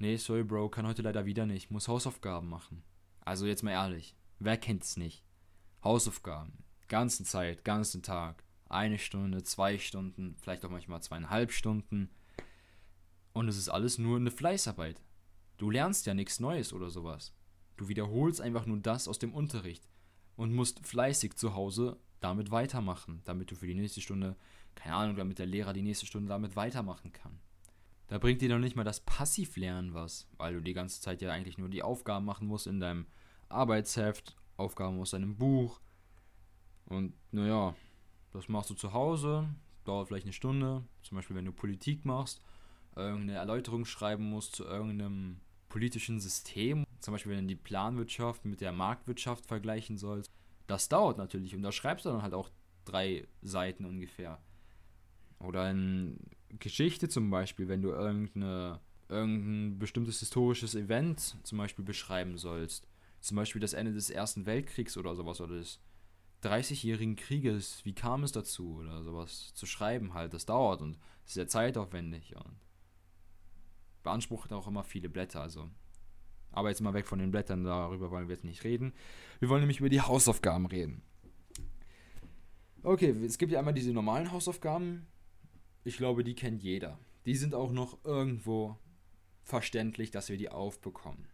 Nee, sorry, Bro, kann heute leider wieder nicht. Muss Hausaufgaben machen. Also jetzt mal ehrlich, wer kennt es nicht? Hausaufgaben. Ganzen Zeit, ganzen Tag. Eine Stunde, zwei Stunden, vielleicht auch manchmal zweieinhalb Stunden. Und es ist alles nur eine Fleißarbeit. Du lernst ja nichts Neues oder sowas. Du wiederholst einfach nur das aus dem Unterricht und musst fleißig zu Hause damit weitermachen, damit du für die nächste Stunde, keine Ahnung, damit der Lehrer die nächste Stunde damit weitermachen kann. Da bringt dir noch nicht mal das Passivlernen was, weil du die ganze Zeit ja eigentlich nur die Aufgaben machen musst in deinem Arbeitsheft, Aufgaben aus deinem Buch. Und naja, das machst du zu Hause, dauert vielleicht eine Stunde. Zum Beispiel, wenn du Politik machst, irgendeine Erläuterung schreiben musst zu irgendeinem politischen System. Zum Beispiel, wenn du die Planwirtschaft mit der Marktwirtschaft vergleichen sollst. Das dauert natürlich und da schreibst du dann halt auch drei Seiten ungefähr. Oder in Geschichte zum Beispiel, wenn du irgendeine, irgendein bestimmtes historisches Event zum Beispiel beschreiben sollst. Zum Beispiel das Ende des Ersten Weltkriegs oder sowas oder des 30-jährigen Krieges. Wie kam es dazu oder sowas zu schreiben halt. Das dauert und ist sehr zeitaufwendig und beansprucht auch immer viele Blätter. Also aber jetzt mal weg von den Blättern, darüber wollen wir jetzt nicht reden. Wir wollen nämlich über die Hausaufgaben reden. Okay, es gibt ja einmal diese normalen Hausaufgaben, ich glaube, die kennt jeder. Die sind auch noch irgendwo verständlich, dass wir die aufbekommen.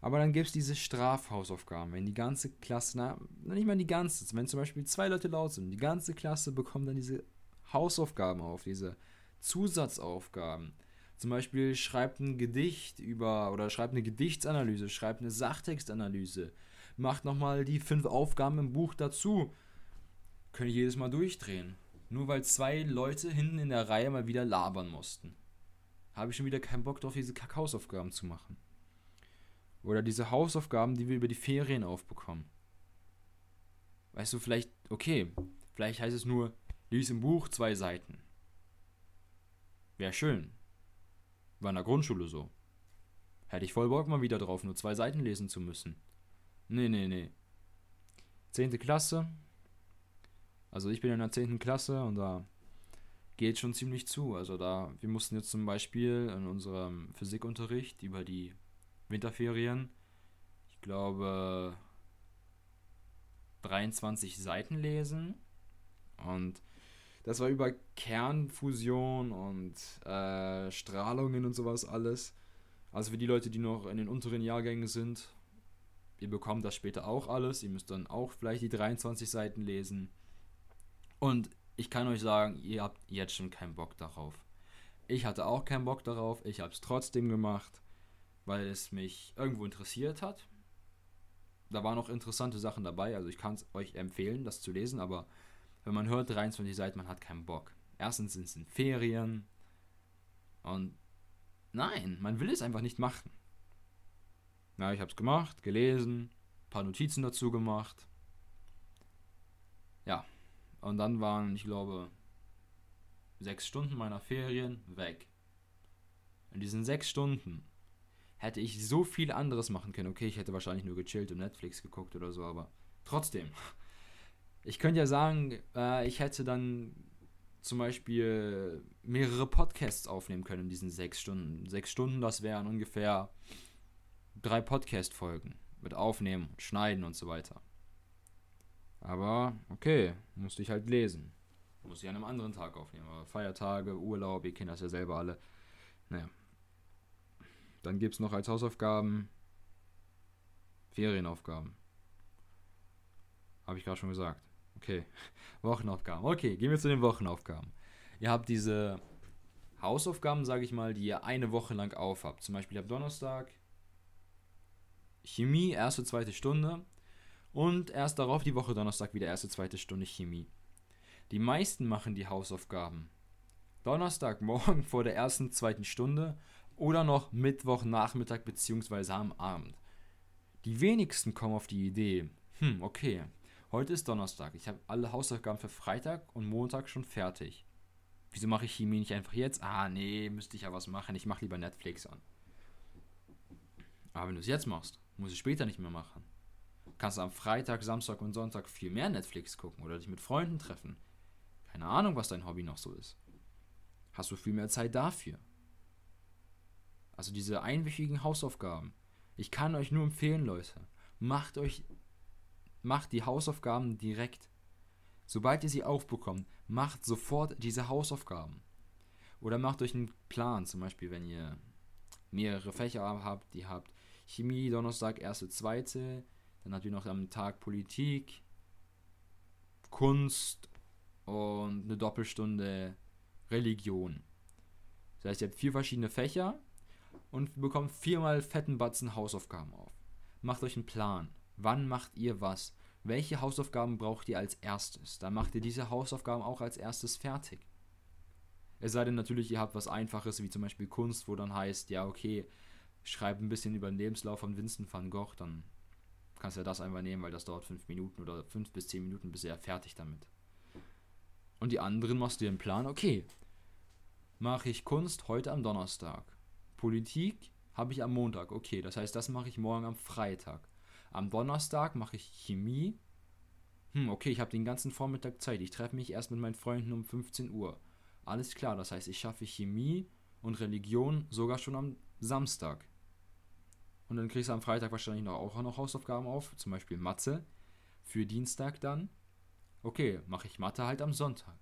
Aber dann gibt es diese Strafhausaufgaben, wenn die ganze Klasse, na, nicht mal die ganze, wenn zum Beispiel zwei Leute laut sind, die ganze Klasse bekommt dann diese Hausaufgaben auf, diese Zusatzaufgaben. Zum Beispiel schreibt ein Gedicht über, oder schreibt eine Gedichtsanalyse, schreibt eine Sachtextanalyse, macht nochmal die fünf Aufgaben im Buch dazu. Können jedes Mal durchdrehen. Nur weil zwei Leute hinten in der Reihe mal wieder labern mussten. Habe ich schon wieder keinen Bock drauf, diese Kackhausaufgaben zu machen. Oder diese Hausaufgaben, die wir über die Ferien aufbekommen. Weißt du, vielleicht, okay, vielleicht heißt es nur, lies im Buch zwei Seiten. Wäre schön. War in der Grundschule so. Hätte ich voll Bock mal wieder drauf, nur zwei Seiten lesen zu müssen. Nee, nee, nee. Zehnte Klasse, also ich bin in der 10. Klasse und da geht schon ziemlich zu. Also da, wir mussten jetzt zum Beispiel in unserem Physikunterricht über die Winterferien, ich glaube, 23 Seiten lesen. Und das war über Kernfusion und äh, Strahlungen und sowas alles. Also für die Leute, die noch in den unteren Jahrgängen sind, ihr bekommt das später auch alles. Ihr müsst dann auch vielleicht die 23 Seiten lesen. Und ich kann euch sagen, ihr habt jetzt schon keinen Bock darauf. Ich hatte auch keinen Bock darauf, ich habe es trotzdem gemacht, weil es mich irgendwo interessiert hat. Da waren noch interessante Sachen dabei, also ich kann es euch empfehlen, das zu lesen, aber wenn man hört 23 Seiten, man hat keinen Bock. Erstens sind es in Ferien und nein, man will es einfach nicht machen. Na, ich habe es gemacht, gelesen, paar Notizen dazu gemacht. Ja, und dann waren, ich glaube, sechs Stunden meiner Ferien weg. In diesen sechs Stunden hätte ich so viel anderes machen können. Okay, ich hätte wahrscheinlich nur gechillt und Netflix geguckt oder so, aber trotzdem. Ich könnte ja sagen, äh, ich hätte dann zum Beispiel mehrere Podcasts aufnehmen können in diesen sechs Stunden. Sechs Stunden, das wären ungefähr drei Podcast-Folgen mit Aufnehmen, Schneiden und so weiter. Aber okay, musste ich halt lesen. Muss ich an einem anderen Tag aufnehmen. Aber Feiertage, Urlaub, ihr kennt das ja selber alle. Naja. Dann gibt es noch als Hausaufgaben Ferienaufgaben. Habe ich gerade schon gesagt. Okay. Wochenaufgaben. Okay, gehen wir zu den Wochenaufgaben. Ihr habt diese Hausaufgaben, sage ich mal, die ihr eine Woche lang aufhabt. Zum Beispiel ab Donnerstag Chemie, erste, zweite Stunde. Und erst darauf die Woche Donnerstag wieder erste, zweite Stunde Chemie. Die meisten machen die Hausaufgaben. Donnerstagmorgen vor der ersten, zweiten Stunde oder noch Mittwochnachmittag bzw. am Abend. Die wenigsten kommen auf die Idee, hm, okay, heute ist Donnerstag, ich habe alle Hausaufgaben für Freitag und Montag schon fertig. Wieso mache ich Chemie nicht einfach jetzt? Ah, nee, müsste ich ja was machen, ich mache lieber Netflix an. Aber wenn du es jetzt machst, muss ich später nicht mehr machen kannst du am Freitag, Samstag und Sonntag viel mehr Netflix gucken oder dich mit Freunden treffen. Keine Ahnung, was dein Hobby noch so ist. Hast du viel mehr Zeit dafür. Also diese einwöchigen Hausaufgaben. Ich kann euch nur empfehlen, Leute, macht euch, macht die Hausaufgaben direkt. Sobald ihr sie aufbekommt, macht sofort diese Hausaufgaben. Oder macht euch einen Plan, zum Beispiel, wenn ihr mehrere Fächer habt, die habt Chemie, Donnerstag, erste, zweite, dann ihr noch am Tag Politik, Kunst und eine Doppelstunde Religion. Das heißt, ihr habt vier verschiedene Fächer und bekommt viermal fetten Batzen Hausaufgaben auf. Macht euch einen Plan. Wann macht ihr was? Welche Hausaufgaben braucht ihr als erstes? Dann macht ihr diese Hausaufgaben auch als erstes fertig. Es sei denn natürlich, ihr habt was Einfaches, wie zum Beispiel Kunst, wo dann heißt, ja, okay, schreib ein bisschen über den Lebenslauf von Vincent van Gogh, dann kannst ja das einfach nehmen, weil das dauert fünf Minuten oder fünf bis zehn Minuten, bis er fertig damit. Und die anderen machst du dir einen Plan, okay, mache ich Kunst heute am Donnerstag. Politik habe ich am Montag, okay, das heißt, das mache ich morgen am Freitag. Am Donnerstag mache ich Chemie. Hm, okay, ich habe den ganzen Vormittag Zeit. Ich treffe mich erst mit meinen Freunden um 15 Uhr. Alles klar, das heißt, ich schaffe Chemie und Religion sogar schon am Samstag. Und dann kriegst du am Freitag wahrscheinlich noch, auch noch Hausaufgaben auf, zum Beispiel Mathe. Für Dienstag dann. Okay, mache ich Mathe halt am Sonntag.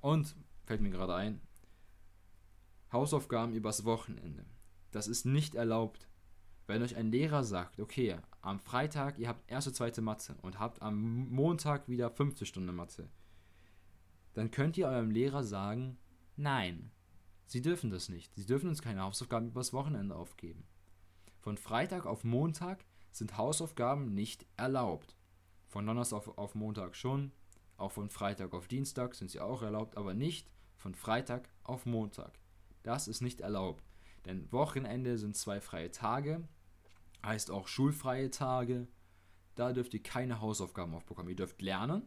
Und, fällt mir gerade ein, Hausaufgaben übers Wochenende. Das ist nicht erlaubt. Wenn euch ein Lehrer sagt, okay, am Freitag ihr habt erste, zweite Mathe und habt am Montag wieder fünfte Stunde Mathe, dann könnt ihr eurem Lehrer sagen, nein, Sie dürfen das nicht. Sie dürfen uns keine Hausaufgaben übers Wochenende aufgeben. Von Freitag auf Montag sind Hausaufgaben nicht erlaubt. Von Donnerstag auf, auf Montag schon, auch von Freitag auf Dienstag sind sie auch erlaubt, aber nicht von Freitag auf Montag. Das ist nicht erlaubt. Denn Wochenende sind zwei freie Tage, heißt auch schulfreie Tage. Da dürft ihr keine Hausaufgaben aufbekommen. Ihr dürft lernen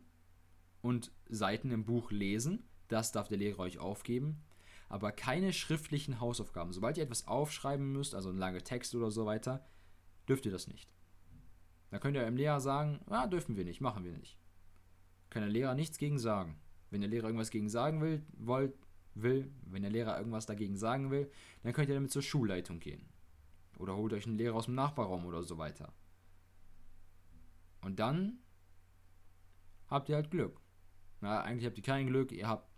und Seiten im Buch lesen. Das darf der Lehrer euch aufgeben aber keine schriftlichen Hausaufgaben. Sobald ihr etwas aufschreiben müsst, also ein langer Text oder so weiter, dürft ihr das nicht. Da könnt ihr eurem Lehrer sagen, ah, dürfen wir nicht, machen wir nicht. Kann der Lehrer nichts gegen sagen. Wenn der Lehrer irgendwas gegen sagen will, wollt, will, wenn der Lehrer irgendwas dagegen sagen will, dann könnt ihr damit zur Schulleitung gehen. Oder holt euch einen Lehrer aus dem Nachbarraum oder so weiter. Und dann habt ihr halt Glück. Na, eigentlich habt ihr kein Glück, ihr habt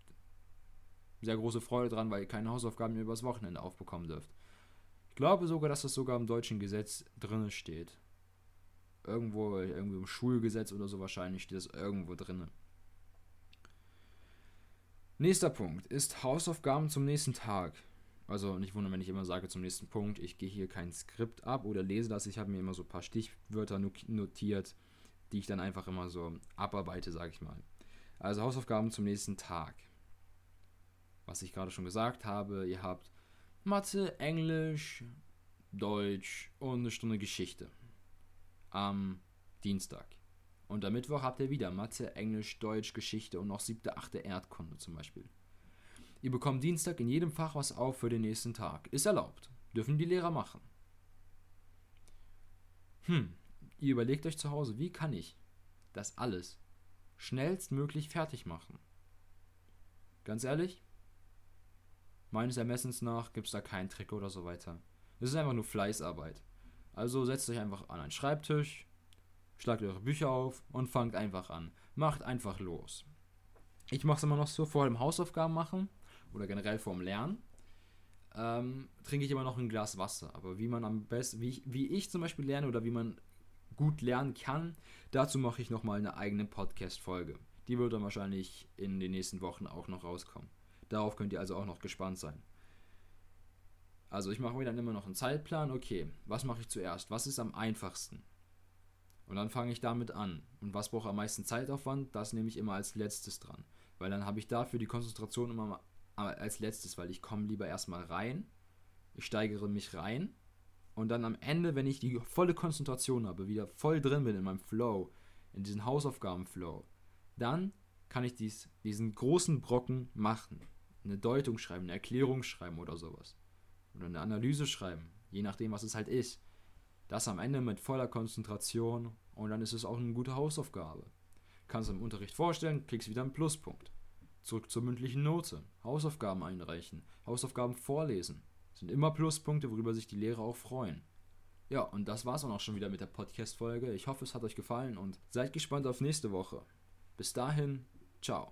sehr große Freude dran, weil ihr keine Hausaufgaben mehr übers Wochenende aufbekommen dürft. Ich glaube sogar, dass das sogar im deutschen Gesetz drin steht. Irgendwo, irgendwie im Schulgesetz oder so wahrscheinlich steht das irgendwo drin. Nächster Punkt ist Hausaufgaben zum nächsten Tag. Also nicht wundern, wenn ich immer sage zum nächsten Punkt, ich gehe hier kein Skript ab oder lese das. Ich habe mir immer so ein paar Stichwörter notiert, die ich dann einfach immer so abarbeite, sage ich mal. Also Hausaufgaben zum nächsten Tag was ich gerade schon gesagt habe, ihr habt Mathe, Englisch, Deutsch und eine Stunde Geschichte am Dienstag. Und am Mittwoch habt ihr wieder Mathe, Englisch, Deutsch, Geschichte und noch siebte, achte Erdkunde zum Beispiel. Ihr bekommt Dienstag in jedem Fach was auf für den nächsten Tag. Ist erlaubt. Dürfen die Lehrer machen. Hm, ihr überlegt euch zu Hause, wie kann ich das alles schnellstmöglich fertig machen? Ganz ehrlich, Meines Ermessens nach gibt es da keinen Trick oder so weiter. Es ist einfach nur Fleißarbeit. Also setzt euch einfach an einen Schreibtisch, schlagt eure Bücher auf und fangt einfach an. Macht einfach los. Ich mache es immer noch so vor dem Hausaufgaben machen oder generell vorm Lernen. Ähm, trinke ich immer noch ein Glas Wasser. Aber wie man am besten, wie ich, wie ich zum Beispiel lerne oder wie man gut lernen kann, dazu mache ich nochmal eine eigene Podcast-Folge. Die wird dann wahrscheinlich in den nächsten Wochen auch noch rauskommen. Darauf könnt ihr also auch noch gespannt sein. Also ich mache mir dann immer noch einen Zeitplan. Okay, was mache ich zuerst? Was ist am einfachsten? Und dann fange ich damit an. Und was braucht am meisten Zeitaufwand? Das nehme ich immer als letztes dran. Weil dann habe ich dafür die Konzentration immer als letztes, weil ich komme lieber erstmal rein. Ich steigere mich rein. Und dann am Ende, wenn ich die volle Konzentration habe, wieder voll drin bin in meinem Flow, in diesen Hausaufgaben-Flow, dann kann ich dies, diesen großen Brocken machen eine Deutung schreiben, eine Erklärung schreiben oder sowas. Oder eine Analyse schreiben, je nachdem, was es halt ist. Das am Ende mit voller Konzentration und dann ist es auch eine gute Hausaufgabe. Kannst du im Unterricht vorstellen, kriegst wieder einen Pluspunkt. Zurück zur mündlichen Note. Hausaufgaben einreichen. Hausaufgaben vorlesen. Sind immer Pluspunkte, worüber sich die Lehrer auch freuen. Ja, und das war's auch schon wieder mit der Podcast-Folge. Ich hoffe, es hat euch gefallen und seid gespannt auf nächste Woche. Bis dahin, ciao.